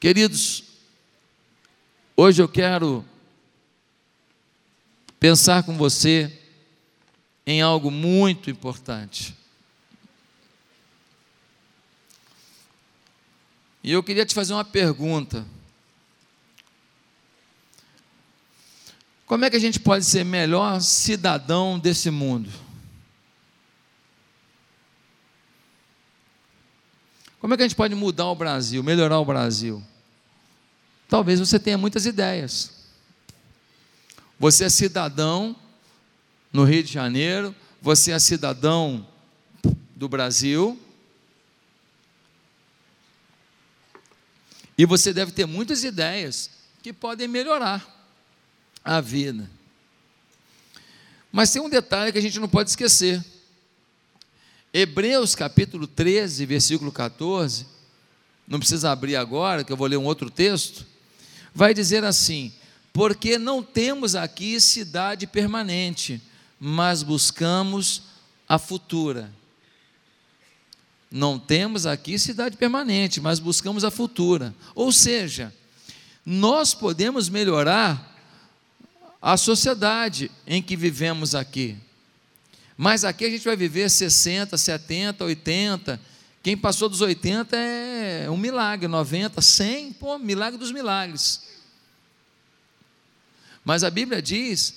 Queridos, hoje eu quero pensar com você em algo muito importante. E eu queria te fazer uma pergunta. Como é que a gente pode ser melhor cidadão desse mundo? Como é que a gente pode mudar o Brasil, melhorar o Brasil? Talvez você tenha muitas ideias. Você é cidadão no Rio de Janeiro, você é cidadão do Brasil, e você deve ter muitas ideias que podem melhorar a vida. Mas tem um detalhe que a gente não pode esquecer. Hebreus capítulo 13, versículo 14, não precisa abrir agora, que eu vou ler um outro texto, vai dizer assim: Porque não temos aqui cidade permanente, mas buscamos a futura. Não temos aqui cidade permanente, mas buscamos a futura. Ou seja, nós podemos melhorar a sociedade em que vivemos aqui. Mas aqui a gente vai viver 60, 70, 80. Quem passou dos 80 é um milagre, 90, 100, pô, milagre dos milagres. Mas a Bíblia diz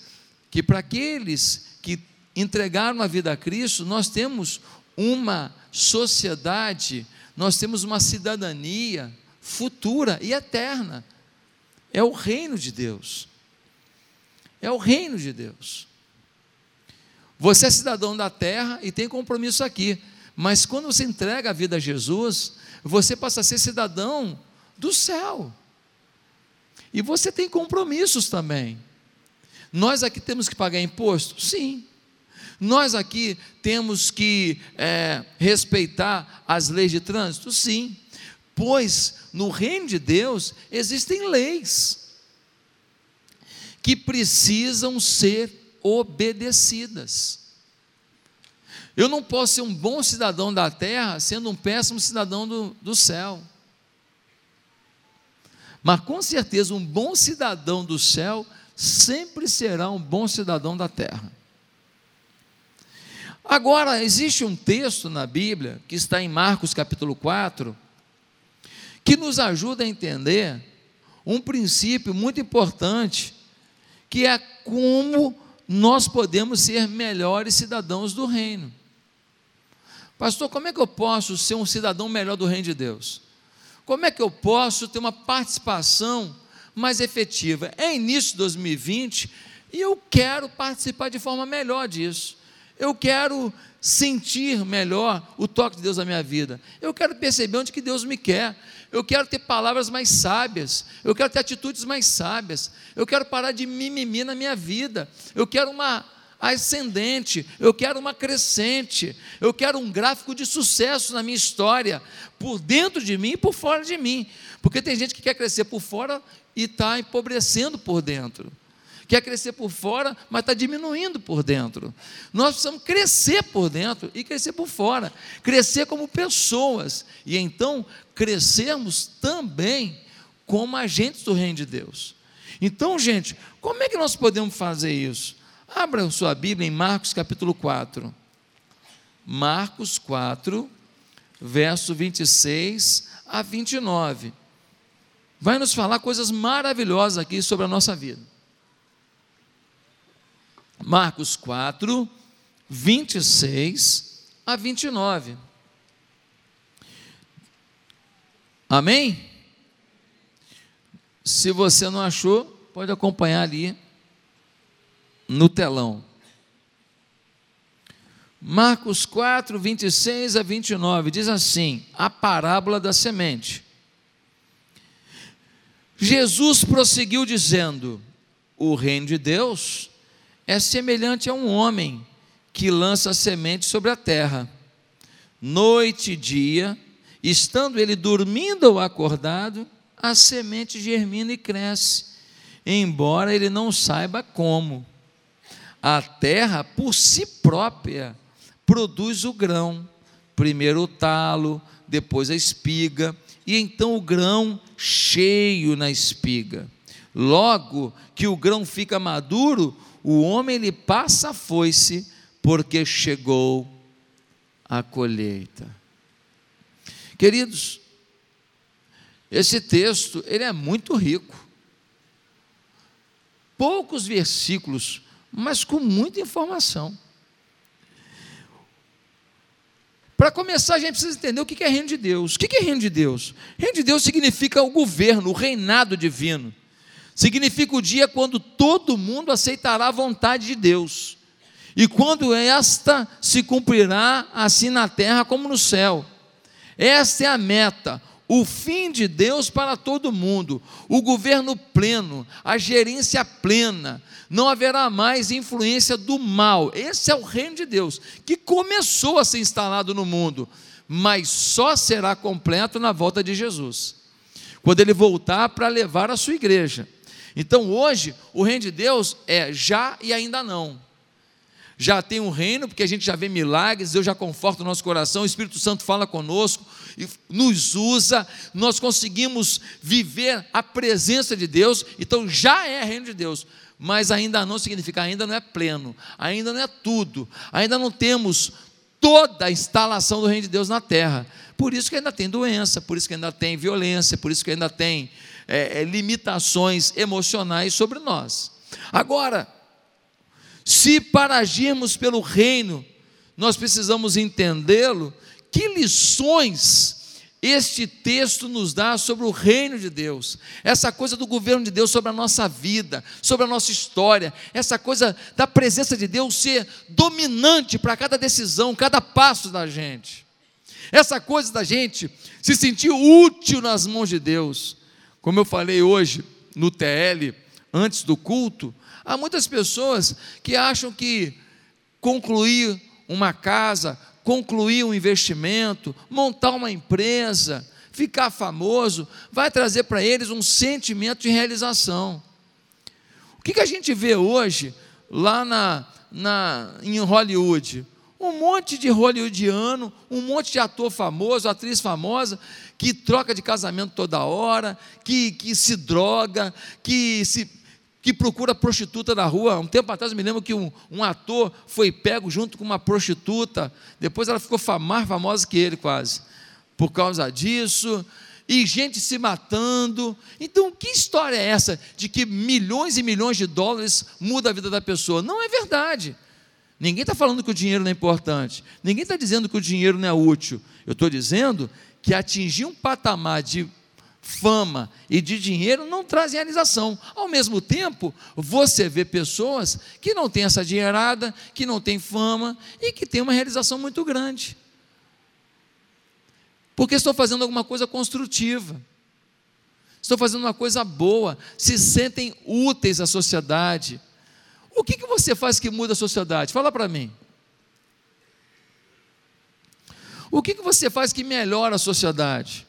que para aqueles que entregaram a vida a Cristo, nós temos uma sociedade, nós temos uma cidadania futura e eterna. É o reino de Deus. É o reino de Deus. Você é cidadão da terra e tem compromisso aqui. Mas quando você entrega a vida a Jesus, você passa a ser cidadão do céu. E você tem compromissos também. Nós aqui temos que pagar imposto? Sim. Nós aqui temos que é, respeitar as leis de trânsito? Sim. Pois no reino de Deus existem leis que precisam ser obedecidas. Eu não posso ser um bom cidadão da terra sendo um péssimo cidadão do, do céu. Mas com certeza, um bom cidadão do céu sempre será um bom cidadão da terra. Agora, existe um texto na Bíblia, que está em Marcos capítulo 4, que nos ajuda a entender um princípio muito importante, que é como nós podemos ser melhores cidadãos do reino. Pastor, como é que eu posso ser um cidadão melhor do reino de Deus? Como é que eu posso ter uma participação mais efetiva? É início de 2020 e eu quero participar de forma melhor disso. Eu quero sentir melhor o toque de Deus na minha vida. Eu quero perceber onde que Deus me quer. Eu quero ter palavras mais sábias. Eu quero ter atitudes mais sábias. Eu quero parar de mimimi na minha vida. Eu quero uma ascendente, eu quero uma crescente, eu quero um gráfico de sucesso na minha história, por dentro de mim e por fora de mim. Porque tem gente que quer crescer por fora e está empobrecendo por dentro quer crescer por fora, mas está diminuindo por dentro. Nós precisamos crescer por dentro e crescer por fora, crescer como pessoas e então crescermos também como agentes do reino de Deus. Então, gente, como é que nós podemos fazer isso? Abra sua Bíblia em Marcos capítulo 4. Marcos 4, verso 26 a 29. Vai nos falar coisas maravilhosas aqui sobre a nossa vida. Marcos 4, 26 a 29. Amém? Se você não achou, pode acompanhar ali no telão. Marcos 4, 26 a 29 diz assim: a parábola da semente. Jesus prosseguiu dizendo: O reino de Deus é semelhante a um homem que lança semente sobre a terra. Noite e dia, estando ele dormindo ou acordado, a semente germina e cresce, embora ele não saiba como. A terra, por si própria, produz o grão, primeiro o talo, depois a espiga e então o grão cheio na espiga. Logo que o grão fica maduro, o homem ele passa a foice, porque chegou a colheita. Queridos, esse texto ele é muito rico. Poucos versículos, mas com muita informação. Para começar, a gente precisa entender o que é reino de Deus. O que é reino de Deus? Reino de Deus significa o governo, o reinado divino. Significa o dia quando todo mundo aceitará a vontade de Deus. E quando esta se cumprirá, assim na terra como no céu. Esta é a meta, o fim de Deus para todo mundo, o governo pleno, a gerência plena, não haverá mais influência do mal. Esse é o reino de Deus, que começou a ser instalado no mundo, mas só será completo na volta de Jesus, quando ele voltar para levar a sua igreja. Então hoje, o reino de Deus é já e ainda não já tem um reino, porque a gente já vê milagres, Deus já conforta o nosso coração, o Espírito Santo fala conosco, nos usa, nós conseguimos viver a presença de Deus, então já é reino de Deus, mas ainda não significa, ainda não é pleno, ainda não é tudo, ainda não temos toda a instalação do reino de Deus na terra. Por isso que ainda tem doença, por isso que ainda tem violência, por isso que ainda tem é, é, limitações emocionais sobre nós. Agora, se para agirmos pelo reino, nós precisamos entendê-lo, que lições este texto nos dá sobre o reino de Deus, essa coisa do governo de Deus sobre a nossa vida, sobre a nossa história, essa coisa da presença de Deus ser dominante para cada decisão, cada passo da gente, essa coisa da gente se sentir útil nas mãos de Deus, como eu falei hoje no TL, antes do culto, Há muitas pessoas que acham que concluir uma casa, concluir um investimento, montar uma empresa, ficar famoso, vai trazer para eles um sentimento de realização. O que, que a gente vê hoje lá na, na, em Hollywood? Um monte de hollywoodiano, um monte de ator famoso, atriz famosa, que troca de casamento toda hora, que, que se droga, que se que procura prostituta na rua. Um tempo atrás eu me lembro que um, um ator foi pego junto com uma prostituta. Depois ela ficou mais famosa que ele, quase, por causa disso. E gente se matando. Então, que história é essa de que milhões e milhões de dólares muda a vida da pessoa? Não é verdade. Ninguém está falando que o dinheiro não é importante. Ninguém está dizendo que o dinheiro não é útil. Eu estou dizendo que atingir um patamar de fama e de dinheiro não trazem realização. Ao mesmo tempo, você vê pessoas que não têm essa dinheirada, que não têm fama e que têm uma realização muito grande. Porque estou fazendo alguma coisa construtiva. Estou fazendo uma coisa boa, se sentem úteis à sociedade. O que, que você faz que muda a sociedade? Fala para mim. O que, que você faz que melhora a sociedade?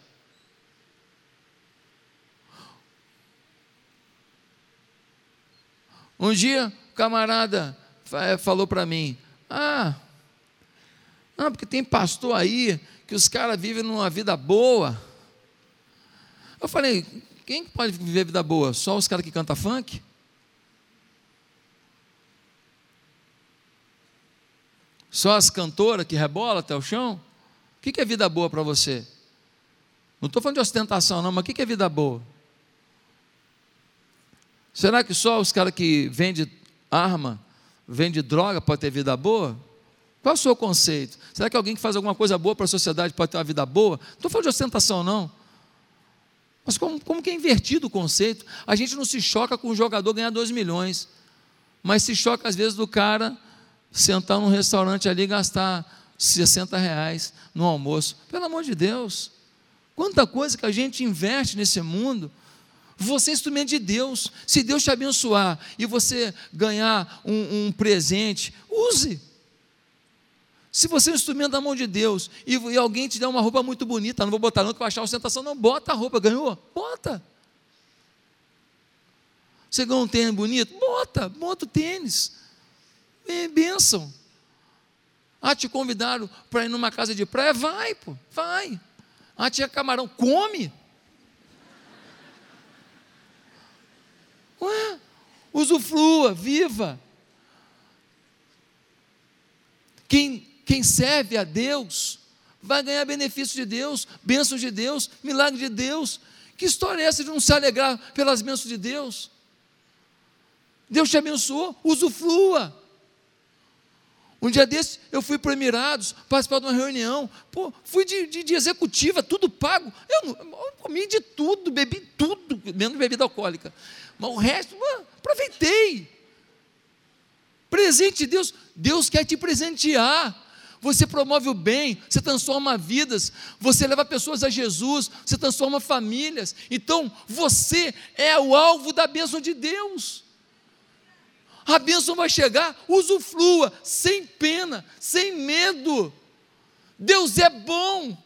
Um dia, o camarada eh, falou para mim: Ah, não, porque tem pastor aí que os caras vivem numa vida boa. Eu falei: Quem pode viver vida boa? Só os caras que cantam funk? Só as cantoras que rebolam até o chão? O que é vida boa para você? Não estou falando de ostentação, não, mas o que é vida boa? Será que só os caras que vendem arma, vendem droga, pode ter vida boa? Qual é o seu conceito? Será que alguém que faz alguma coisa boa para a sociedade pode ter uma vida boa? Não estou falando de ostentação, não. Mas como, como que é invertido o conceito? A gente não se choca com o jogador ganhar 2 milhões, mas se choca às vezes do cara sentar num restaurante ali e gastar 60 reais no almoço. Pelo amor de Deus, quanta coisa que a gente investe nesse mundo você é instrumento de Deus. Se Deus te abençoar e você ganhar um, um presente, use. Se você é um instrumento da mão de Deus e, e, alguém te der uma roupa muito bonita, não vou botar não que eu achar ostentação, não, bota a roupa, ganhou? Bota. Você ganhou um tênis bonito? Bota, bota o tênis. É bênção. Ah, te convidaram para ir numa casa de praia? Vai, pô, vai. Ah, tinha camarão. Come! Ué, usufrua, viva. Quem, quem serve a Deus vai ganhar benefício de Deus, bênçãos de Deus, milagre de Deus. Que história é essa de não se alegrar pelas bênçãos de Deus? Deus te abençoou, usufrua. Um dia desse, eu fui para Emirados, participar de uma reunião. Pô, fui de, de, de executiva, tudo pago. Eu, eu, comi de tudo, bebi tudo, menos bebida alcoólica. Mas o resto, mano, aproveitei. Presente de Deus, Deus quer te presentear. Você promove o bem, você transforma vidas, você leva pessoas a Jesus, você transforma famílias. Então, você é o alvo da bênção de Deus a bênção vai chegar, usufrua, sem pena, sem medo. Deus é bom.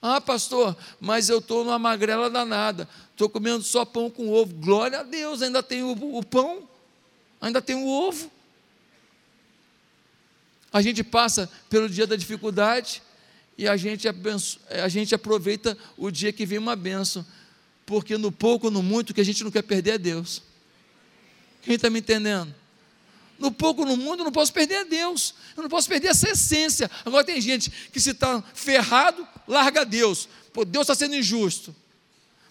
Ah, pastor, mas eu estou numa magrela danada, estou comendo só pão com ovo. Glória a Deus, ainda tem o, o pão, ainda tem o ovo. A gente passa pelo dia da dificuldade e a gente, a gente aproveita o dia que vem uma bênção, porque no pouco, no muito, o que a gente não quer perder é Deus. Quem está me entendendo? No pouco no mundo, eu não posso perder a Deus, eu não posso perder essa essência. Agora tem gente que se está ferrado, larga Deus. Pô, Deus está sendo injusto.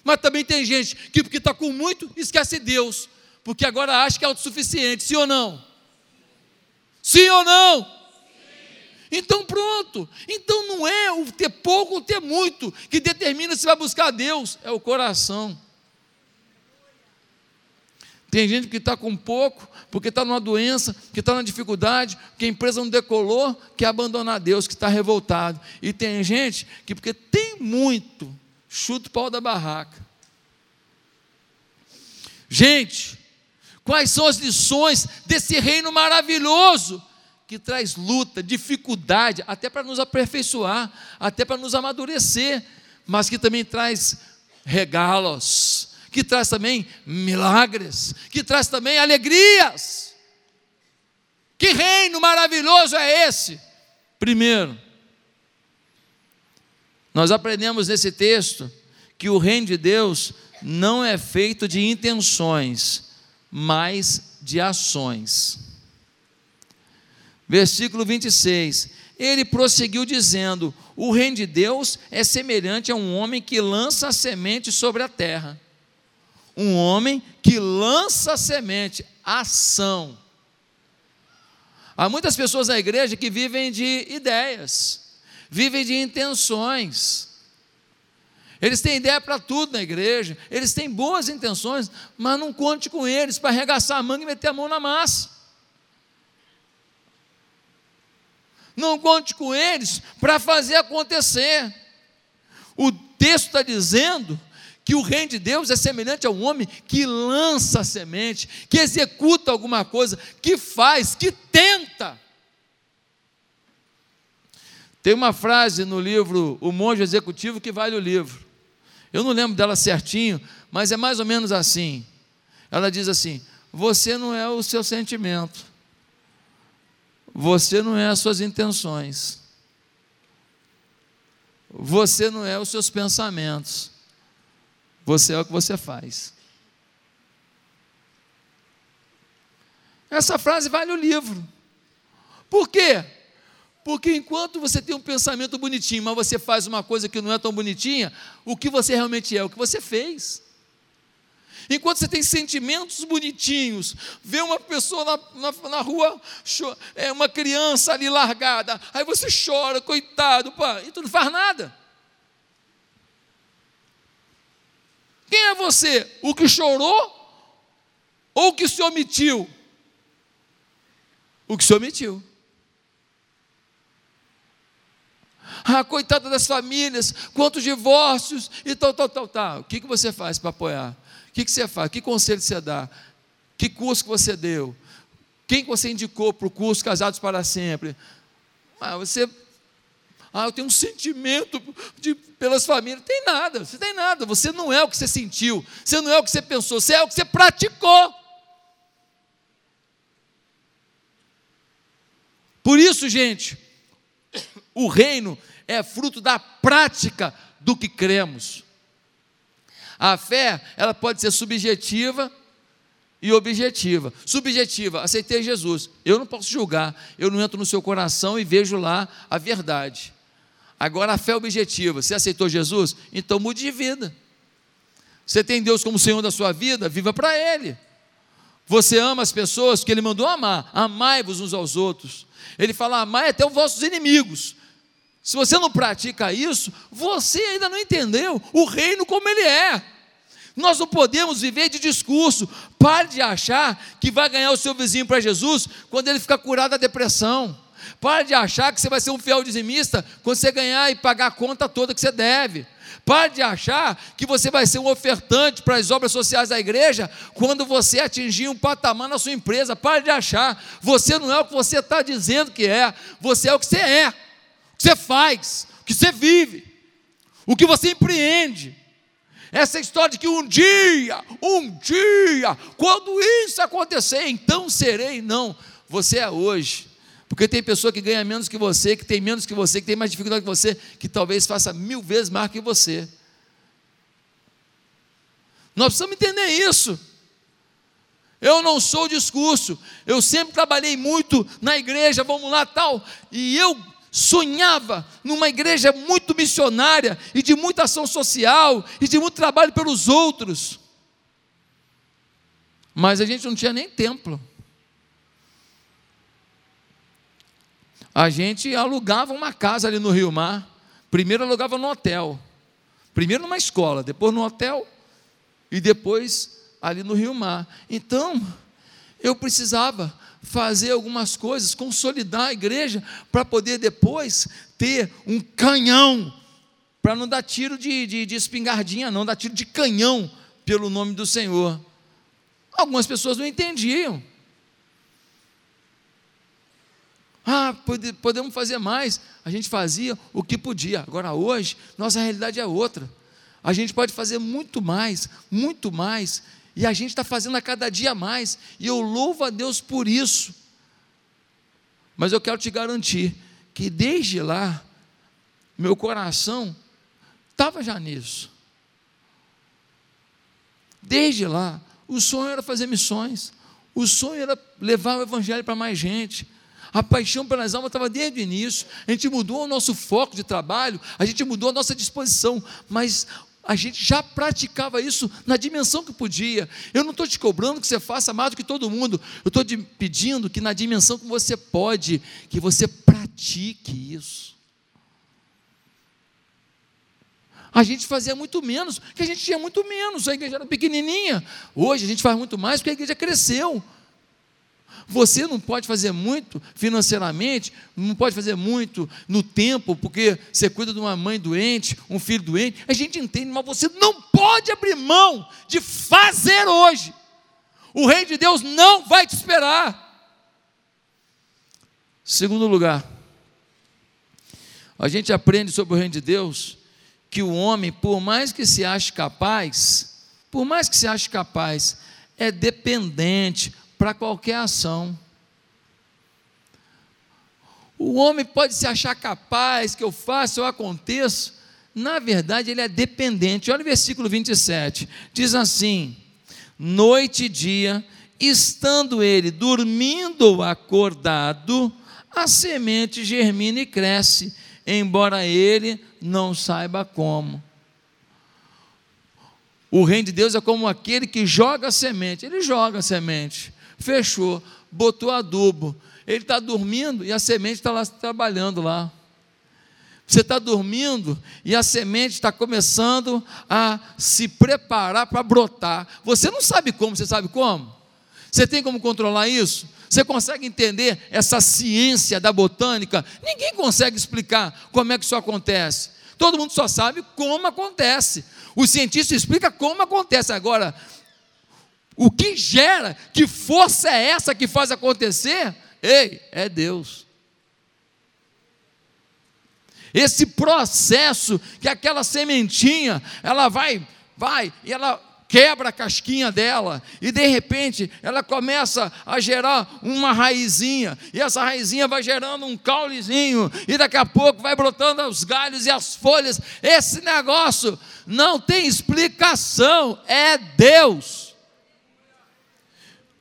Mas também tem gente que, porque está com muito, esquece Deus, porque agora acha que é autossuficiente, sim ou não? Sim ou não? Então pronto. Então não é o ter pouco ou ter muito que determina se vai buscar Deus, é o coração. Tem gente que está com pouco, porque está numa doença, que está na dificuldade, que a empresa não decolou, quer abandonar Deus, que está revoltado. E tem gente que, porque tem muito, chuta o pau da barraca. Gente, quais são as lições desse reino maravilhoso que traz luta, dificuldade, até para nos aperfeiçoar, até para nos amadurecer, mas que também traz regalos que traz também milagres, que traz também alegrias. Que reino maravilhoso é esse? Primeiro, nós aprendemos nesse texto que o reino de Deus não é feito de intenções, mas de ações. Versículo 26. Ele prosseguiu dizendo: O reino de Deus é semelhante a um homem que lança a semente sobre a terra um homem que lança semente, ação. Há muitas pessoas na igreja que vivem de ideias, vivem de intenções. Eles têm ideia para tudo na igreja, eles têm boas intenções, mas não conte com eles para arregaçar a manga e meter a mão na massa. Não conte com eles para fazer acontecer. O texto está dizendo que o reino de Deus é semelhante a um homem que lança a semente, que executa alguma coisa, que faz, que tenta. Tem uma frase no livro O Monge Executivo que vale o livro. Eu não lembro dela certinho, mas é mais ou menos assim. Ela diz assim: Você não é o seu sentimento, você não é as suas intenções, você não é os seus pensamentos, você é o que você faz. Essa frase vale o livro. Por quê? Porque enquanto você tem um pensamento bonitinho, mas você faz uma coisa que não é tão bonitinha, o que você realmente é? O que você fez. Enquanto você tem sentimentos bonitinhos, vê uma pessoa na, na, na rua, é uma criança ali largada, aí você chora, coitado, pá, e tu não faz nada. Quem é você? O que chorou ou o que se omitiu? O que se omitiu. Ah, coitada das famílias, quantos divórcios e tal, tal, tal, tal. O que, que você faz para apoiar? O que, que você faz? Que conselho você dá? Que curso que você deu? Quem você indicou para o curso Casados para Sempre? Ah, você ah, eu tenho um sentimento de, pelas famílias. Tem nada, você tem nada. Você não é o que você sentiu, você não é o que você pensou, você é o que você praticou. Por isso, gente, o reino é fruto da prática do que cremos. A fé, ela pode ser subjetiva e objetiva. Subjetiva, aceitei Jesus. Eu não posso julgar, eu não entro no seu coração e vejo lá a verdade. Agora a fé objetiva, você aceitou Jesus? Então mude de vida. Você tem Deus como Senhor da sua vida? Viva para Ele. Você ama as pessoas que Ele mandou amar, amai-vos uns aos outros. Ele fala, amai até os vossos inimigos. Se você não pratica isso, você ainda não entendeu o reino como ele é. Nós não podemos viver de discurso. Pare de achar que vai ganhar o seu vizinho para Jesus quando ele ficar curado da depressão. Pare de achar que você vai ser um fiel dizimista quando você ganhar e pagar a conta toda que você deve. Pare de achar que você vai ser um ofertante para as obras sociais da igreja quando você atingir um patamar na sua empresa. Pare de achar. Você não é o que você está dizendo que é. Você é o que você é. O que você faz. O que você vive. O que você empreende. Essa história de que um dia, um dia, quando isso acontecer, então serei. Não, você é hoje. Porque tem pessoa que ganha menos que você, que tem menos que você, que tem mais dificuldade que você, que talvez faça mil vezes mais que você. Nós precisamos entender isso. Eu não sou discurso. Eu sempre trabalhei muito na igreja, vamos lá, tal. E eu sonhava numa igreja muito missionária e de muita ação social e de muito trabalho pelos outros. Mas a gente não tinha nem templo. A gente alugava uma casa ali no Rio Mar. Primeiro alugava no hotel. Primeiro numa escola, depois no hotel e depois ali no Rio Mar. Então, eu precisava fazer algumas coisas, consolidar a igreja, para poder depois ter um canhão, para não dar tiro de, de, de espingardinha, não, dar tiro de canhão pelo nome do Senhor. Algumas pessoas não entendiam. Ah, pode, podemos fazer mais. A gente fazia o que podia. Agora, hoje, nossa realidade é outra. A gente pode fazer muito mais, muito mais. E a gente está fazendo a cada dia mais. E eu louvo a Deus por isso. Mas eu quero te garantir que desde lá, meu coração estava já nisso. Desde lá, o sonho era fazer missões. O sonho era levar o evangelho para mais gente. A paixão pelas almas estava desde o início. A gente mudou o nosso foco de trabalho, a gente mudou a nossa disposição, mas a gente já praticava isso na dimensão que podia. Eu não estou te cobrando que você faça mais do que todo mundo. Eu estou te pedindo que na dimensão que você pode, que você pratique isso. A gente fazia muito menos, porque a gente tinha muito menos, a igreja era pequenininha. Hoje a gente faz muito mais porque a igreja cresceu. Você não pode fazer muito financeiramente, não pode fazer muito no tempo, porque você cuida de uma mãe doente, um filho doente. A gente entende, mas você não pode abrir mão de fazer hoje. O Rei de Deus não vai te esperar. Segundo lugar, a gente aprende sobre o Reino de Deus que o homem, por mais que se ache capaz, por mais que se ache capaz, é dependente, para qualquer ação. O homem pode se achar capaz que eu faça, eu aconteça. Na verdade, ele é dependente. Olha o versículo 27. Diz assim: Noite e dia, estando ele dormindo ou acordado, a semente germina e cresce, embora ele não saiba como. O reino de Deus é como aquele que joga a semente, ele joga a semente fechou, botou adubo. Ele está dormindo e a semente está lá trabalhando lá. Você está dormindo e a semente está começando a se preparar para brotar. Você não sabe como, você sabe como? Você tem como controlar isso? Você consegue entender essa ciência da botânica? Ninguém consegue explicar como é que isso acontece. Todo mundo só sabe como acontece. O cientista explica como acontece. Agora, o que gera? Que força é essa que faz acontecer? Ei, é Deus. Esse processo que aquela sementinha, ela vai, vai, e ela quebra a casquinha dela e de repente ela começa a gerar uma raizinha e essa raizinha vai gerando um caulezinho e daqui a pouco vai brotando os galhos e as folhas. Esse negócio não tem explicação, é Deus.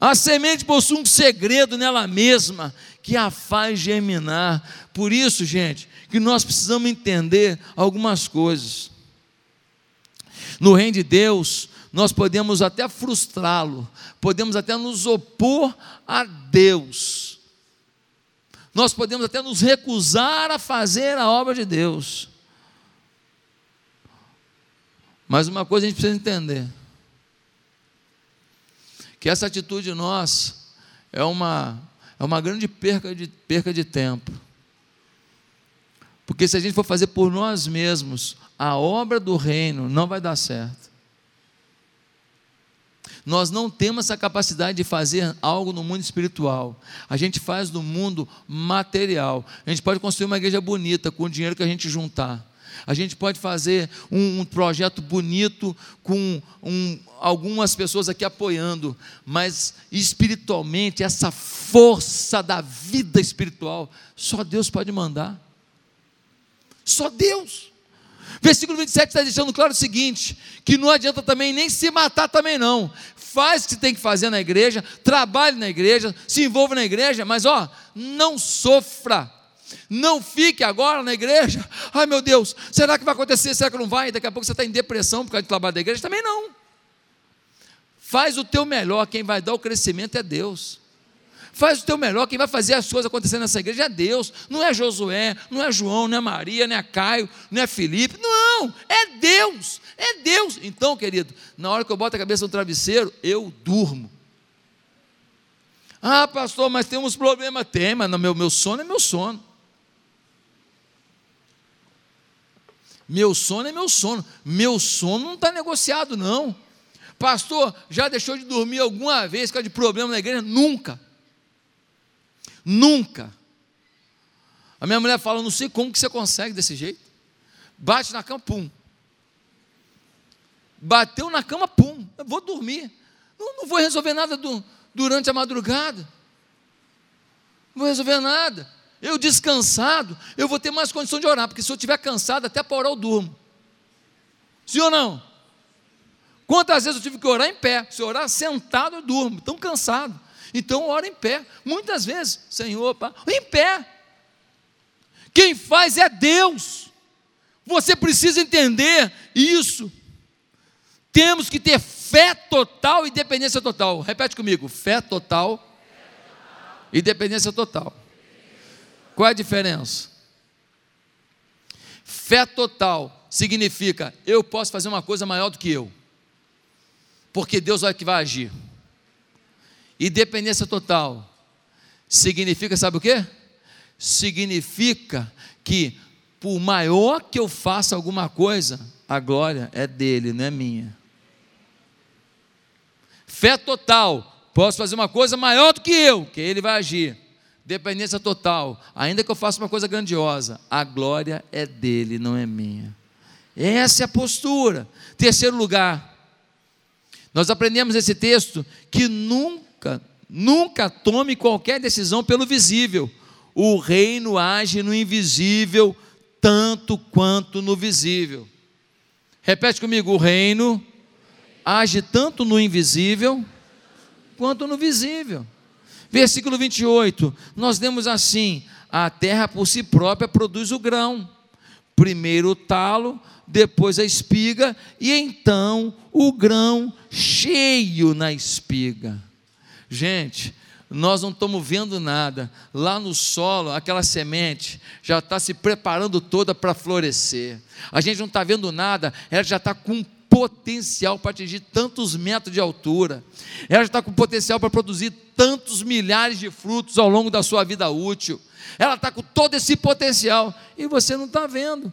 A semente possui um segredo nela mesma que a faz germinar. Por isso, gente, que nós precisamos entender algumas coisas. No reino de Deus, nós podemos até frustrá-lo, podemos até nos opor a Deus, nós podemos até nos recusar a fazer a obra de Deus. Mas uma coisa a gente precisa entender: que essa atitude nossa é uma, é uma grande perca de, perca de tempo. Porque se a gente for fazer por nós mesmos, a obra do reino não vai dar certo. Nós não temos essa capacidade de fazer algo no mundo espiritual. A gente faz no mundo material. A gente pode construir uma igreja bonita com o dinheiro que a gente juntar. A gente pode fazer um, um projeto bonito com um, algumas pessoas aqui apoiando, mas espiritualmente, essa força da vida espiritual, só Deus pode mandar. Só Deus. Versículo 27 está deixando claro o seguinte: que não adianta também nem se matar também não. Faz o que tem que fazer na igreja, trabalhe na igreja, se envolva na igreja, mas ó, não sofra. Não fique agora na igreja. Ai meu Deus, será que vai acontecer? Será que não vai? Daqui a pouco você está em depressão por causa do trabalho da igreja? Também não. Faz o teu melhor, quem vai dar o crescimento é Deus. Faz o teu melhor, quem vai fazer as coisas acontecer nessa igreja é Deus, não é Josué, não é João, não é Maria, não é Caio, não é Felipe, não, é Deus, é Deus. Então, querido, na hora que eu boto a cabeça no travesseiro, eu durmo. Ah, pastor, mas tem uns problemas. Tem, mas meu, meu sono é meu sono. Meu sono é meu sono. Meu sono não está negociado, não. Pastor, já deixou de dormir alguma vez por causa de problema na igreja? Nunca. Nunca. A minha mulher fala, não sei como que você consegue desse jeito. Bate na cama, pum. Bateu na cama, pum. Eu vou dormir. Não, não vou resolver nada do, durante a madrugada. Não vou resolver nada. Eu descansado, eu vou ter mais condição de orar, porque se eu estiver cansado, até para orar eu durmo. Sim ou não? Quantas vezes eu tive que orar em pé? Se orar sentado, eu durmo, tão cansado. Então ora em pé. Muitas vezes, Senhor, em pé. Quem faz é Deus. Você precisa entender isso. Temos que ter fé total e dependência total. Repete comigo: fé total e dependência total. Qual é a diferença? Fé total significa eu posso fazer uma coisa maior do que eu, porque Deus é que vai agir. E dependência total significa, sabe o que? Significa que, por maior que eu faça alguma coisa, a glória é dele, não é minha. Fé total, posso fazer uma coisa maior do que eu, que ele vai agir. Dependência total, ainda que eu faça uma coisa grandiosa, a glória é dele, não é minha. Essa é a postura. Terceiro lugar, nós aprendemos nesse texto que nunca nunca, nunca tome qualquer decisão pelo visível. O reino age no invisível tanto quanto no visível. Repete comigo: o reino age tanto no invisível quanto no visível. Versículo 28, nós lemos assim: a terra por si própria produz o grão, primeiro o talo, depois a espiga, e então o grão cheio na espiga. Gente, nós não estamos vendo nada. Lá no solo, aquela semente já está se preparando toda para florescer. A gente não está vendo nada, ela já está com potencial para atingir tantos metros de altura. Ela está com potencial para produzir tantos milhares de frutos ao longo da sua vida útil. Ela está com todo esse potencial e você não está vendo.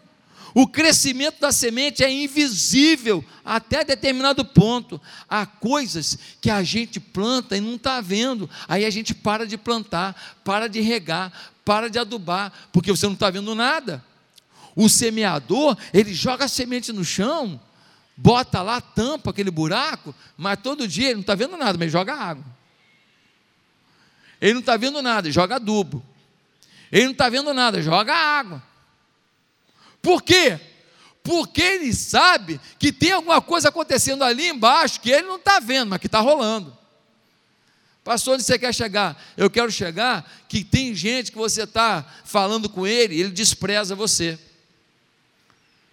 O crescimento da semente é invisível até determinado ponto. Há coisas que a gente planta e não está vendo. Aí a gente para de plantar, para de regar, para de adubar, porque você não está vendo nada. O semeador, ele joga a semente no chão bota lá, tampa aquele buraco, mas todo dia ele não está vendo nada, mas joga água. Ele não está vendo nada, joga adubo. Ele não está vendo nada, joga água. Por quê? Porque ele sabe que tem alguma coisa acontecendo ali embaixo que ele não está vendo, mas que está rolando. Pastor, onde você quer chegar? Eu quero chegar que tem gente que você está falando com ele, ele despreza você.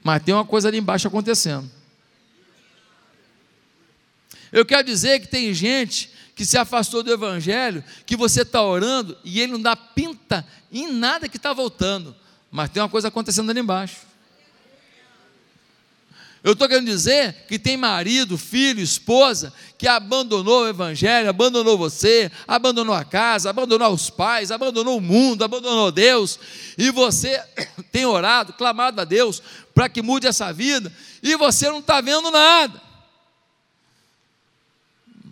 Mas tem uma coisa ali embaixo acontecendo. Eu quero dizer que tem gente que se afastou do Evangelho, que você está orando e ele não dá pinta em nada que está voltando, mas tem uma coisa acontecendo ali embaixo. Eu estou querendo dizer que tem marido, filho, esposa que abandonou o Evangelho, abandonou você, abandonou a casa, abandonou os pais, abandonou o mundo, abandonou Deus, e você tem orado, clamado a Deus para que mude essa vida, e você não está vendo nada.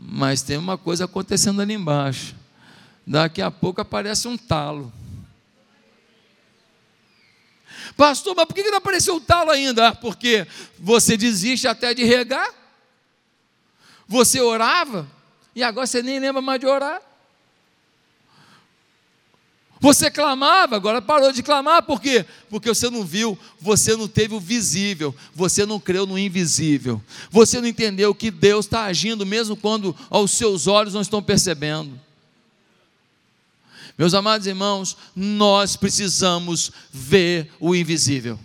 Mas tem uma coisa acontecendo ali embaixo. Daqui a pouco aparece um talo. Pastor, mas por que não apareceu o talo ainda? Ah, porque você desiste até de regar. Você orava e agora você nem lembra mais de orar. Você clamava, agora parou de clamar, por quê? Porque você não viu, você não teve o visível, você não creu no invisível, você não entendeu que Deus está agindo mesmo quando aos seus olhos não estão percebendo. Meus amados irmãos, nós precisamos ver o invisível.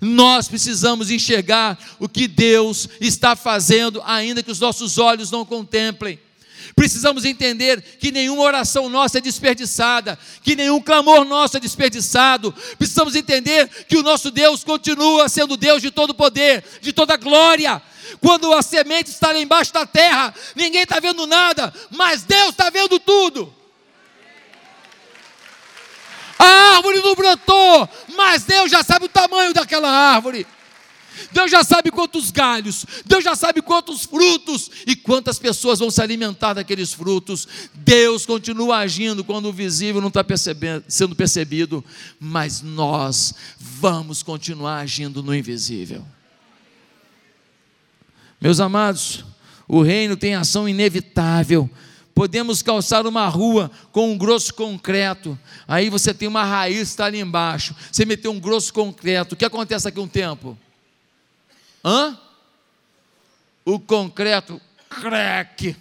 Nós precisamos enxergar o que Deus está fazendo, ainda que os nossos olhos não contemplem. Precisamos entender que nenhuma oração nossa é desperdiçada, que nenhum clamor nosso é desperdiçado. Precisamos entender que o nosso Deus continua sendo Deus de todo poder, de toda glória. Quando a semente está lá embaixo da terra, ninguém está vendo nada, mas Deus está vendo tudo. A árvore não brotou, mas Deus já sabe o tamanho daquela árvore. Deus já sabe quantos galhos, Deus já sabe quantos frutos e quantas pessoas vão se alimentar daqueles frutos. Deus continua agindo quando o visível não está sendo percebido, mas nós vamos continuar agindo no invisível. Meus amados, o reino tem ação inevitável. Podemos calçar uma rua com um grosso concreto. Aí você tem uma raiz que está ali embaixo. Você meteu um grosso concreto. O que acontece aqui um tempo? Hã? O concreto crack.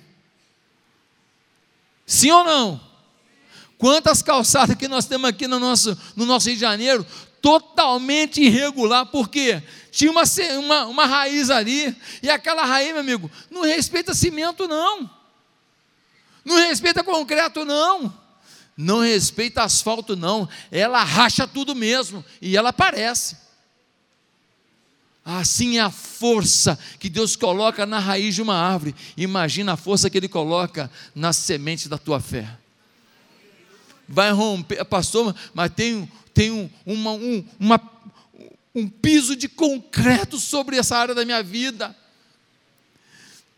Sim ou não? Quantas calçadas que nós temos aqui no nosso, no nosso Rio de Janeiro, totalmente irregular, por quê? Tinha uma, uma, uma raiz ali, e aquela raiz, meu amigo, não respeita cimento, não, não respeita concreto, não, não respeita asfalto, não, ela racha tudo mesmo, e ela aparece. Assim é a força que Deus coloca na raiz de uma árvore. Imagina a força que Ele coloca na semente da tua fé. Vai romper, pastor, mas tem, tem um, uma, um, uma, um piso de concreto sobre essa área da minha vida.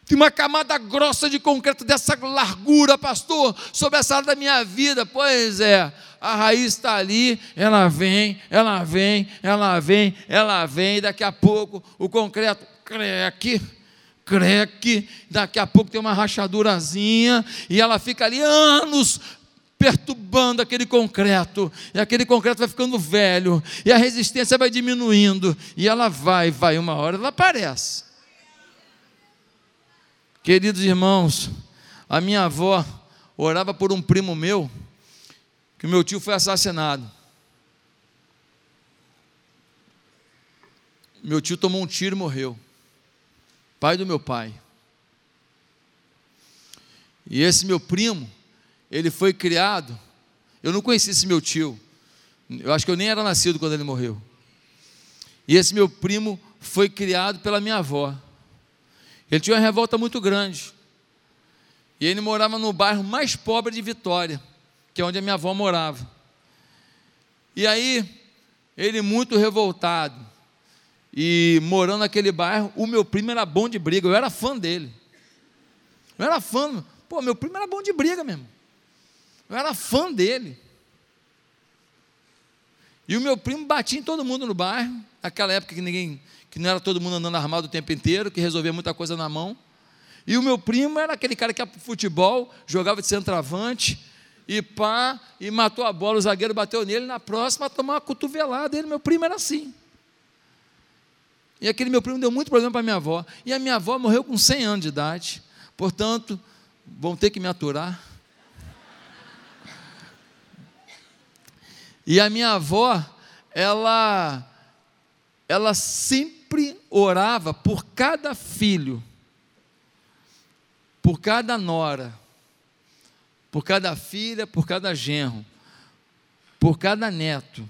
Tem uma camada grossa de concreto dessa largura, pastor, sobre essa área da minha vida. Pois é, a raiz está ali, ela vem, ela vem, ela vem, ela vem, daqui a pouco o concreto creque, creque, daqui a pouco tem uma rachadurazinha, e ela fica ali anos perturbando aquele concreto, e aquele concreto vai ficando velho, e a resistência vai diminuindo, e ela vai, vai, uma hora ela aparece. Queridos irmãos, a minha avó orava por um primo meu, que meu tio foi assassinado. Meu tio tomou um tiro e morreu. Pai do meu pai. E esse meu primo, ele foi criado. Eu não conheci esse meu tio. Eu acho que eu nem era nascido quando ele morreu. E esse meu primo foi criado pela minha avó. Ele tinha uma revolta muito grande. E ele morava no bairro mais pobre de Vitória que é onde a minha avó morava. E aí, ele muito revoltado, e morando naquele bairro, o meu primo era bom de briga, eu era fã dele. Eu era fã, pô, meu primo era bom de briga mesmo. Eu era fã dele. E o meu primo batia em todo mundo no bairro, naquela época que ninguém, que não era todo mundo andando armado o tempo inteiro, que resolvia muita coisa na mão. E o meu primo era aquele cara que ia para futebol, jogava de centroavante, e pá, e matou a bola, o zagueiro bateu nele, na próxima tomou uma cotovelada. Ele, meu primo era assim. E aquele meu primo deu muito problema para minha avó. E a minha avó morreu com 100 anos de idade. Portanto, vão ter que me aturar. E a minha avó, ela, ela sempre orava por cada filho, por cada nora, por cada filha, por cada genro, por cada neto,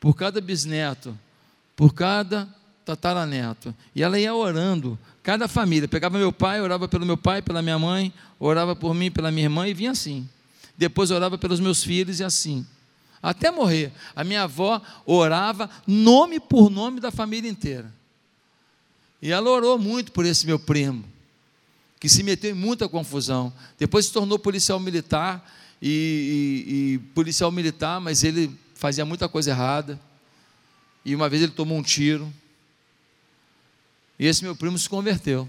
por cada bisneto, por cada tataraneto. E ela ia orando, cada família. Pegava meu pai, orava pelo meu pai, pela minha mãe, orava por mim, pela minha irmã e vinha assim. Depois orava pelos meus filhos e assim até morrer. A minha avó orava nome por nome da família inteira. E ela orou muito por esse meu primo, que se meteu em muita confusão. Depois se tornou policial militar e, e, e policial militar, mas ele fazia muita coisa errada. E uma vez ele tomou um tiro. E esse meu primo se converteu.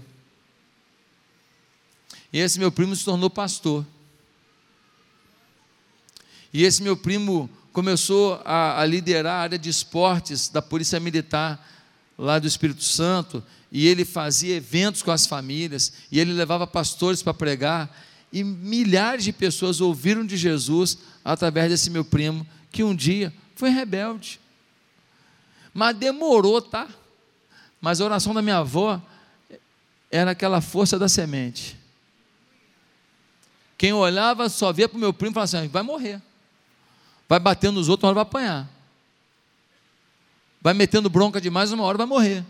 E esse meu primo se tornou pastor. E esse meu primo começou a, a liderar a área de esportes da Polícia Militar lá do Espírito Santo, e ele fazia eventos com as famílias, e ele levava pastores para pregar, e milhares de pessoas ouviram de Jesus através desse meu primo, que um dia foi rebelde. Mas demorou, tá? Mas a oração da minha avó era aquela força da semente. Quem olhava só via para o meu primo e falava assim: vai morrer. Vai batendo nos outros, uma hora vai apanhar. Vai metendo bronca demais, uma hora vai morrer.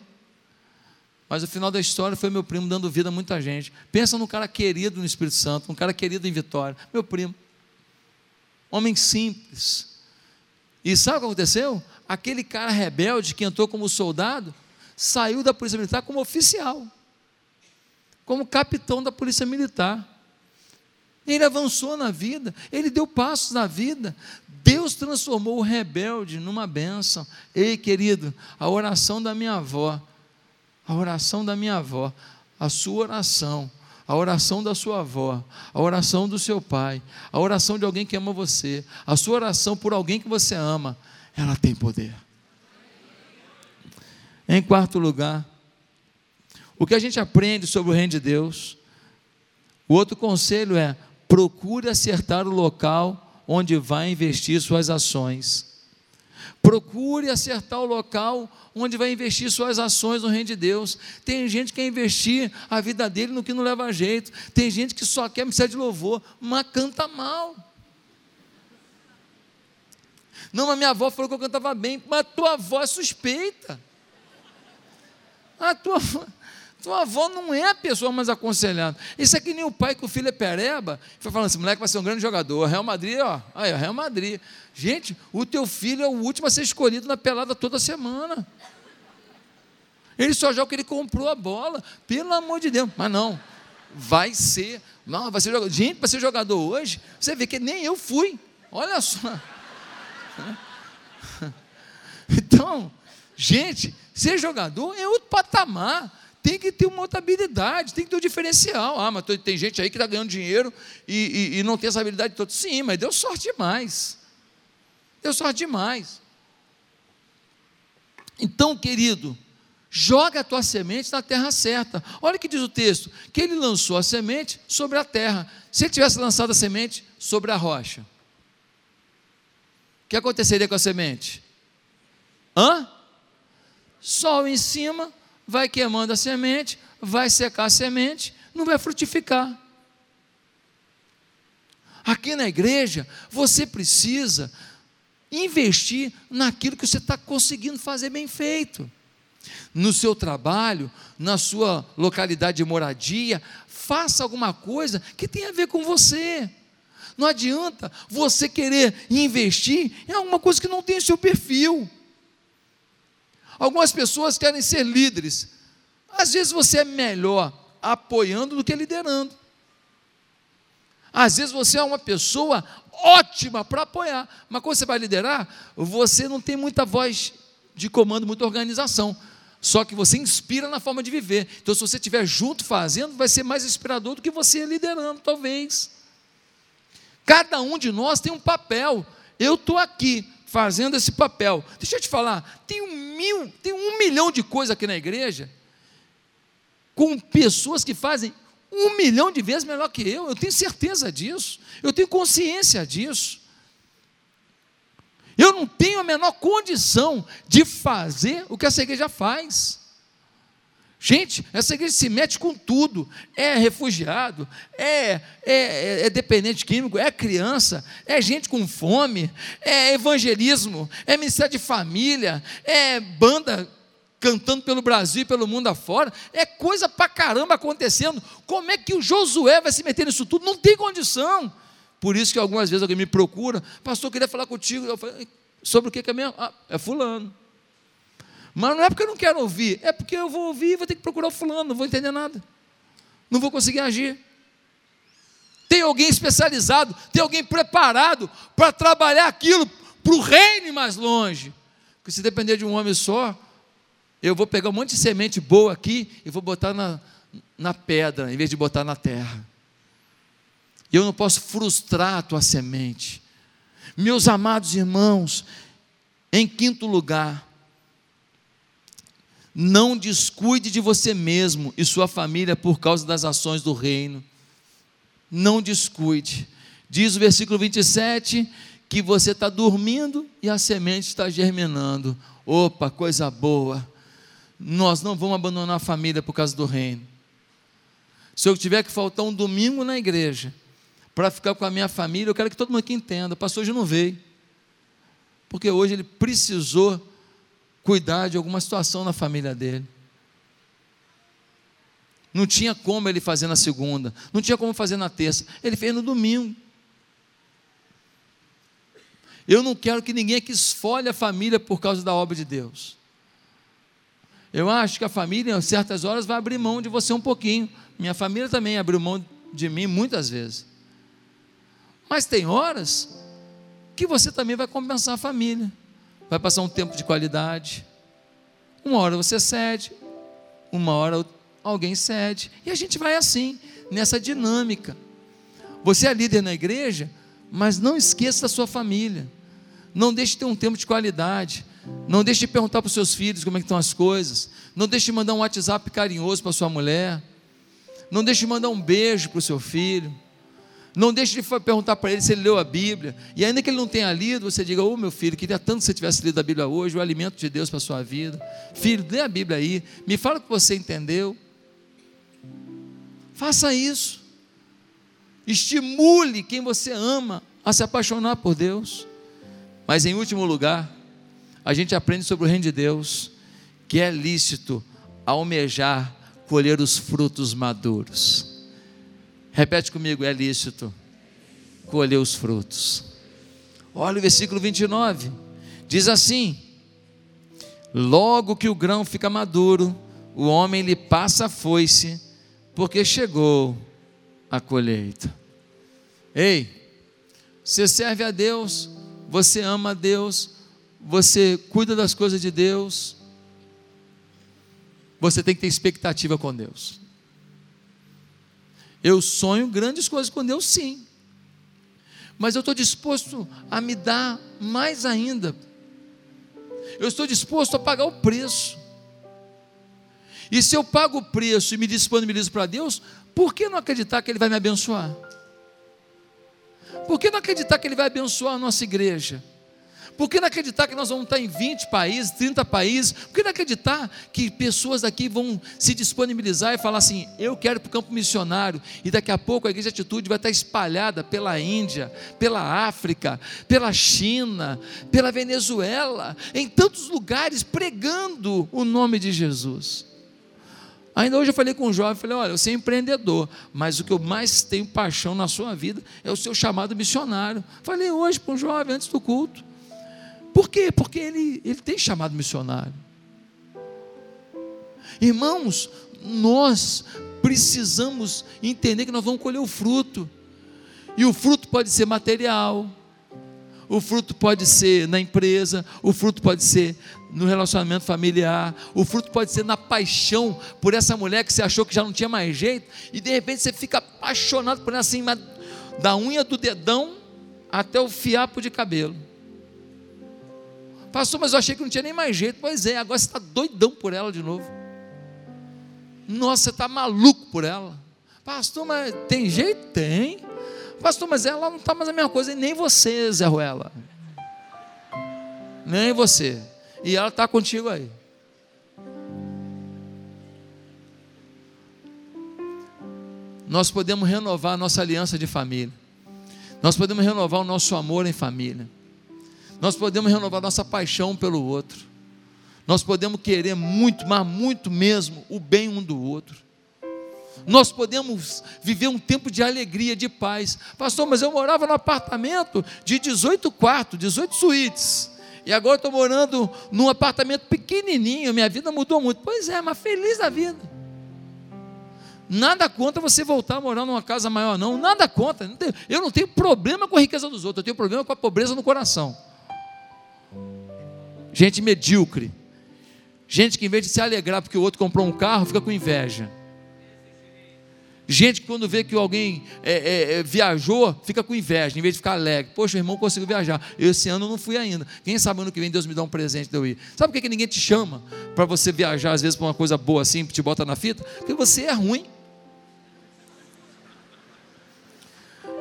Mas o final da história foi meu primo dando vida a muita gente. Pensa num cara querido no Espírito Santo, um cara querido em Vitória. Meu primo. Homem simples. E sabe o que aconteceu? Aquele cara rebelde que entrou como soldado, saiu da Polícia Militar como oficial, como capitão da Polícia Militar. Ele avançou na vida, ele deu passos na vida. Deus transformou o rebelde numa bênção. Ei, querido, a oração da minha avó, a oração da minha avó, a sua oração, a oração da sua avó, a oração do seu pai, a oração de alguém que ama você, a sua oração por alguém que você ama, ela tem poder. Em quarto lugar, o que a gente aprende sobre o reino de Deus, o outro conselho é procure acertar o local onde vai investir suas ações. Procure acertar o local onde vai investir suas ações no reino de Deus. Tem gente que quer investir a vida dele no que não leva jeito. Tem gente que só quer missar de louvor, mas canta mal. Não, mas minha avó falou que eu cantava bem, mas tua avó é suspeita. A tua tua avó não é a pessoa mais aconselhada. Isso é que nem o pai que o filho é pereba, foi falando assim, moleque vai ser um grande jogador. Real Madrid, ó, aí, Real Madrid. Gente, o teu filho é o último a ser escolhido na pelada toda semana. Ele só joga que ele comprou a bola, pelo amor de Deus. Mas não, vai ser, não, vai ser jogador. Gente, para ser jogador hoje, você vê que nem eu fui. Olha só. Então, gente, ser jogador é outro patamar tem que ter uma outra habilidade, tem que ter um diferencial. Ah, mas tem gente aí que está ganhando dinheiro e, e, e, não tem essa habilidade toda. Sim, mas deu sorte demais. Deu sorte demais. Então, querido, joga a tua semente na terra certa. Olha o que diz o texto: que ele lançou a semente sobre a terra. Se ele tivesse lançado a semente sobre a rocha, o que aconteceria com a semente? Hã? Sol em cima, vai queimando a semente, vai secar a semente, não vai frutificar. Aqui na igreja, você precisa investir naquilo que você está conseguindo fazer bem feito. No seu trabalho, na sua localidade de moradia, faça alguma coisa que tenha a ver com você. Não adianta você querer investir em alguma coisa que não tem seu perfil. Algumas pessoas querem ser líderes. Às vezes você é melhor apoiando do que liderando. Às vezes você é uma pessoa ótima para apoiar, mas quando você vai liderar, você não tem muita voz de comando, muita organização. Só que você inspira na forma de viver. Então, se você estiver junto fazendo, vai ser mais inspirador do que você liderando, talvez. Cada um de nós tem um papel. Eu estou aqui fazendo esse papel. Deixa eu te falar, tem um mil, tem um milhão de coisas aqui na igreja, com pessoas que fazem um milhão de vezes melhor que eu. Eu tenho certeza disso. Eu tenho consciência disso. Eu não tenho a menor condição de fazer o que essa igreja faz. Gente, essa igreja se mete com tudo. É refugiado, é, é, é, é, dependente químico, é criança, é gente com fome, é evangelismo, é ministério de família, é banda cantando pelo Brasil e pelo mundo afora. É coisa pra caramba acontecendo. Como é que o Josué vai se meter nisso tudo? Não tem condição. Por isso que algumas vezes alguém me procura, pastor, eu queria falar contigo. Eu falei, sobre o que é mesmo? Ah, é fulano. Mas não é porque eu não quero ouvir, é porque eu vou ouvir e vou ter que procurar o fulano, não vou entender nada. Não vou conseguir agir. Tem alguém especializado, tem alguém preparado para trabalhar aquilo para o reino mais longe. Porque se depender de um homem só, eu vou pegar um monte de semente boa aqui e vou botar na, na pedra, em vez de botar na terra. E eu não posso frustrar a tua semente. Meus amados irmãos, em quinto lugar, não descuide de você mesmo e sua família por causa das ações do reino. Não descuide. Diz o versículo 27 que você está dormindo e a semente está germinando. Opa, coisa boa. Nós não vamos abandonar a família por causa do reino. Se eu tiver que faltar um domingo na igreja para ficar com a minha família, eu quero que todo mundo aqui entenda. O pastor hoje não veio. Porque hoje ele precisou cuidar de alguma situação na família dele. Não tinha como ele fazer na segunda, não tinha como fazer na terça, ele fez no domingo. Eu não quero que ninguém aqui esfolhe a família por causa da obra de Deus. Eu acho que a família, em certas horas, vai abrir mão de você um pouquinho. Minha família também abriu mão de mim muitas vezes. Mas tem horas que você também vai compensar a família. Vai passar um tempo de qualidade. Uma hora você cede, uma hora alguém cede. E a gente vai assim, nessa dinâmica. Você é líder na igreja, mas não esqueça da sua família. Não deixe de ter um tempo de qualidade. Não deixe de perguntar para os seus filhos como é estão as coisas. Não deixe de mandar um WhatsApp carinhoso para sua mulher. Não deixe de mandar um beijo para o seu filho. Não deixe de perguntar para ele se ele leu a Bíblia. E ainda que ele não tenha lido, você diga: Ô oh, meu filho, queria tanto que você tivesse lido a Bíblia hoje, o alimento de Deus para a sua vida. Filho, lê a Bíblia aí. Me fala o que você entendeu. Faça isso. Estimule quem você ama a se apaixonar por Deus. Mas em último lugar, a gente aprende sobre o reino de Deus, que é lícito almejar colher os frutos maduros. Repete comigo, é lícito colher os frutos. Olha o versículo 29. Diz assim: Logo que o grão fica maduro, o homem lhe passa a foice, porque chegou a colheita. Ei, você serve a Deus, você ama a Deus, você cuida das coisas de Deus, você tem que ter expectativa com Deus. Eu sonho grandes coisas com Deus, sim. Mas eu estou disposto a me dar mais ainda. Eu estou disposto a pagar o preço. E se eu pago o preço e me disponibilizo para Deus, por que não acreditar que Ele vai me abençoar? Por que não acreditar que Ele vai abençoar a nossa igreja? Por que não acreditar que nós vamos estar em 20 países, 30 países? Por que não acreditar que pessoas daqui vão se disponibilizar e falar assim: eu quero para o campo missionário, e daqui a pouco a igreja de atitude vai estar espalhada pela Índia, pela África, pela China, pela Venezuela, em tantos lugares, pregando o nome de Jesus. Ainda hoje eu falei com um jovem, falei, olha, você é empreendedor, mas o que eu mais tenho paixão na sua vida é o seu chamado missionário. Falei hoje para um jovem, antes do culto. Por quê? Porque ele, ele tem chamado missionário. Irmãos, nós precisamos entender que nós vamos colher o fruto. E o fruto pode ser material, o fruto pode ser na empresa, o fruto pode ser no relacionamento familiar, o fruto pode ser na paixão por essa mulher que você achou que já não tinha mais jeito, e de repente você fica apaixonado por ela assim, da unha do dedão até o fiapo de cabelo. Pastor, mas eu achei que não tinha nem mais jeito. Pois é, agora você está doidão por ela de novo. Nossa, você está maluco por ela. Pastor, mas tem jeito? Tem. Pastor, mas ela não está mais a mesma coisa, e nem você, Zé Ruela. Nem você. E ela está contigo aí. Nós podemos renovar a nossa aliança de família. Nós podemos renovar o nosso amor em família. Nós podemos renovar nossa paixão pelo outro. Nós podemos querer muito, mas muito mesmo, o bem um do outro. Nós podemos viver um tempo de alegria, de paz. Pastor, mas eu morava no apartamento de 18 quartos, 18 suítes. E agora estou morando num apartamento pequenininho, minha vida mudou muito. Pois é, mas feliz da vida. Nada contra você voltar a morar numa casa maior, não. Nada contra. Eu não tenho problema com a riqueza dos outros, eu tenho problema com a pobreza no coração. Gente medíocre. Gente que em vez de se alegrar porque o outro comprou um carro, fica com inveja. Gente que quando vê que alguém é, é, é, viajou, fica com inveja, em vez de ficar alegre. Poxa, o irmão conseguiu viajar. Eu esse ano não fui ainda. Quem sabe ano que vem Deus me dá um presente de eu ir. Sabe por que, que ninguém te chama para você viajar, às vezes, para uma coisa boa assim, te bota na fita? Porque você é ruim.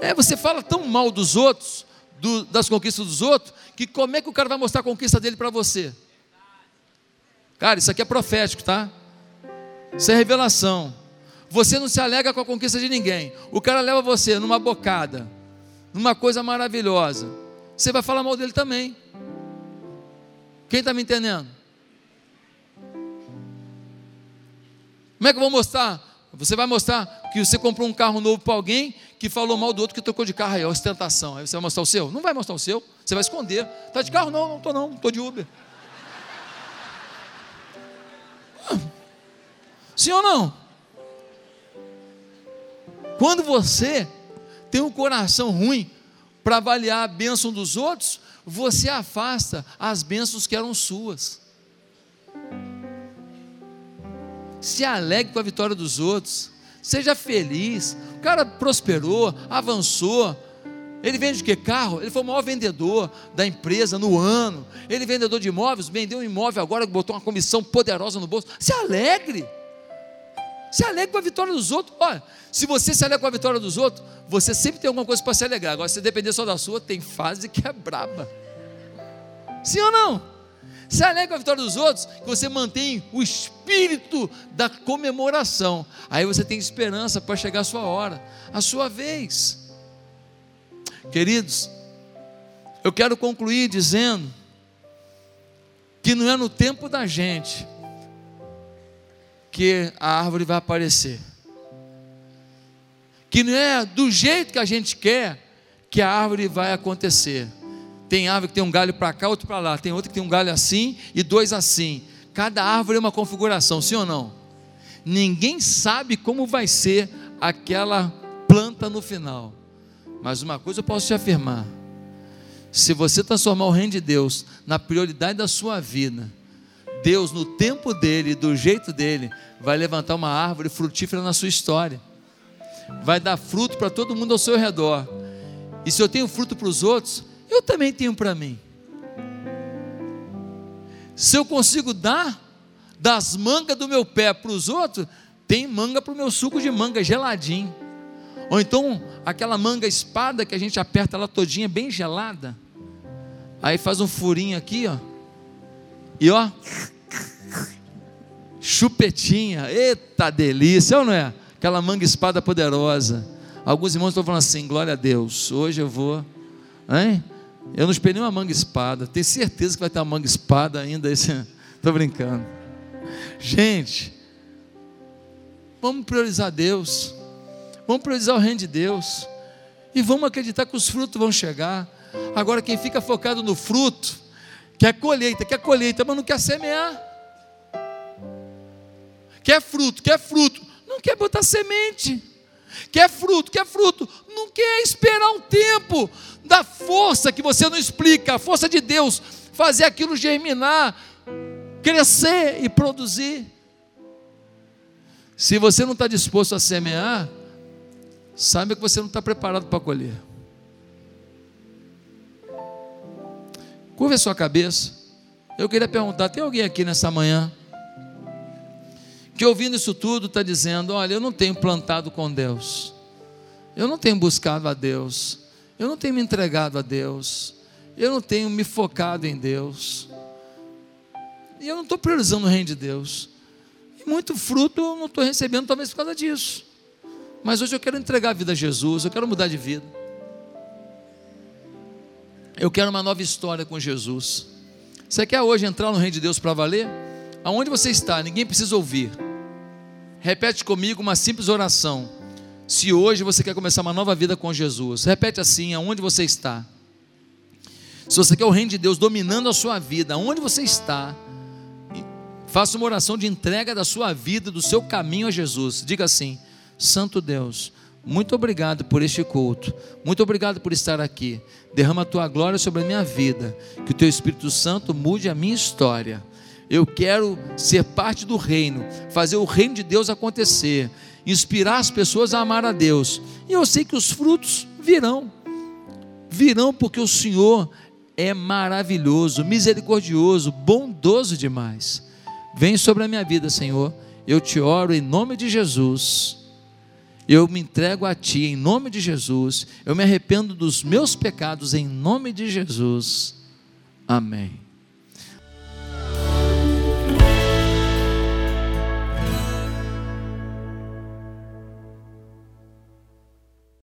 É, você fala tão mal dos outros, do, das conquistas dos outros, que como é que o cara vai mostrar a conquista dele para você? Cara, isso aqui é profético, tá? Isso é revelação. Você não se alega com a conquista de ninguém. O cara leva você numa bocada, numa coisa maravilhosa. Você vai falar mal dele também. Quem está me entendendo? Como é que eu vou mostrar? Você vai mostrar que você comprou um carro novo para alguém que falou mal do outro que trocou de carro aí, é ostentação. Aí você vai mostrar o seu? Não vai mostrar o seu, você vai esconder. Está de carro? Não, não estou não, estou de Uber. Sim ou não? Quando você tem um coração ruim para avaliar a bênção dos outros, você afasta as bênçãos que eram suas. Se alegre com a vitória dos outros. Seja feliz. O cara prosperou, avançou. Ele vende de que carro? Ele foi o maior vendedor da empresa no ano. Ele é vendedor de imóveis, vendeu um imóvel agora, botou uma comissão poderosa no bolso. Se alegre. Se alegre com a vitória dos outros. Olha, se você se alegra com a vitória dos outros, você sempre tem alguma coisa para se alegrar. Agora, se depender só da sua, tem fase que é braba. Sim ou não? Se alegre com a vitória dos outros, que você mantém o espírito da comemoração. Aí você tem esperança para chegar a sua hora, a sua vez. Queridos, eu quero concluir dizendo que não é no tempo da gente que a árvore vai aparecer. Que não é do jeito que a gente quer que a árvore vai acontecer. Tem árvore que tem um galho para cá, outro para lá. Tem outra que tem um galho assim e dois assim. Cada árvore é uma configuração, sim ou não? Ninguém sabe como vai ser aquela planta no final. Mas uma coisa eu posso te afirmar: se você transformar o reino de Deus na prioridade da sua vida, Deus, no tempo dele, do jeito dele, vai levantar uma árvore frutífera na sua história. Vai dar fruto para todo mundo ao seu redor. E se eu tenho fruto para os outros, eu também tenho para mim. Se eu consigo dar das mangas do meu pé para os outros, tem manga para o meu suco de manga geladinho. Ou então aquela manga espada que a gente aperta ela todinha bem gelada. Aí faz um furinho aqui, ó. E ó, chupetinha, eita delícia, ou não é? Aquela manga espada poderosa. Alguns irmãos estão falando assim: glória a Deus, hoje eu vou, hein? Eu não esperei uma manga espada, tenho certeza que vai ter uma manga espada ainda. Estou brincando. Gente, vamos priorizar Deus, vamos priorizar o reino de Deus, e vamos acreditar que os frutos vão chegar. Agora, quem fica focado no fruto, quer colheita, quer colheita, mas não quer semear. Quer fruto, quer fruto, não quer botar semente. Quer fruto, quer fruto. Não quer esperar um tempo da força que você não explica, a força de Deus, fazer aquilo germinar, crescer e produzir. Se você não está disposto a semear, saiba que você não está preparado para colher. Curva a sua cabeça. Eu queria perguntar: tem alguém aqui nessa manhã que ouvindo isso tudo está dizendo: Olha, eu não tenho plantado com Deus, eu não tenho buscado a Deus, eu não tenho me entregado a Deus, eu não tenho me focado em Deus, e eu não estou priorizando o reino de Deus, e muito fruto eu não estou recebendo, talvez por causa disso. Mas hoje eu quero entregar a vida a Jesus, eu quero mudar de vida. Eu quero uma nova história com Jesus. Você quer hoje entrar no reino de Deus para valer? Aonde você está, ninguém precisa ouvir. Repete comigo uma simples oração. Se hoje você quer começar uma nova vida com Jesus, repete assim: aonde você está? Se você quer o reino de Deus dominando a sua vida, aonde você está? Faça uma oração de entrega da sua vida, do seu caminho a Jesus. Diga assim: Santo Deus, muito obrigado por este culto. Muito obrigado por estar aqui. Derrama a tua glória sobre a minha vida. Que o teu Espírito Santo mude a minha história. Eu quero ser parte do reino, fazer o reino de Deus acontecer, inspirar as pessoas a amar a Deus. E eu sei que os frutos virão. Virão porque o Senhor é maravilhoso, misericordioso, bondoso demais. Vem sobre a minha vida, Senhor. Eu te oro em nome de Jesus. Eu me entrego a Ti em nome de Jesus. Eu me arrependo dos meus pecados em nome de Jesus. Amém.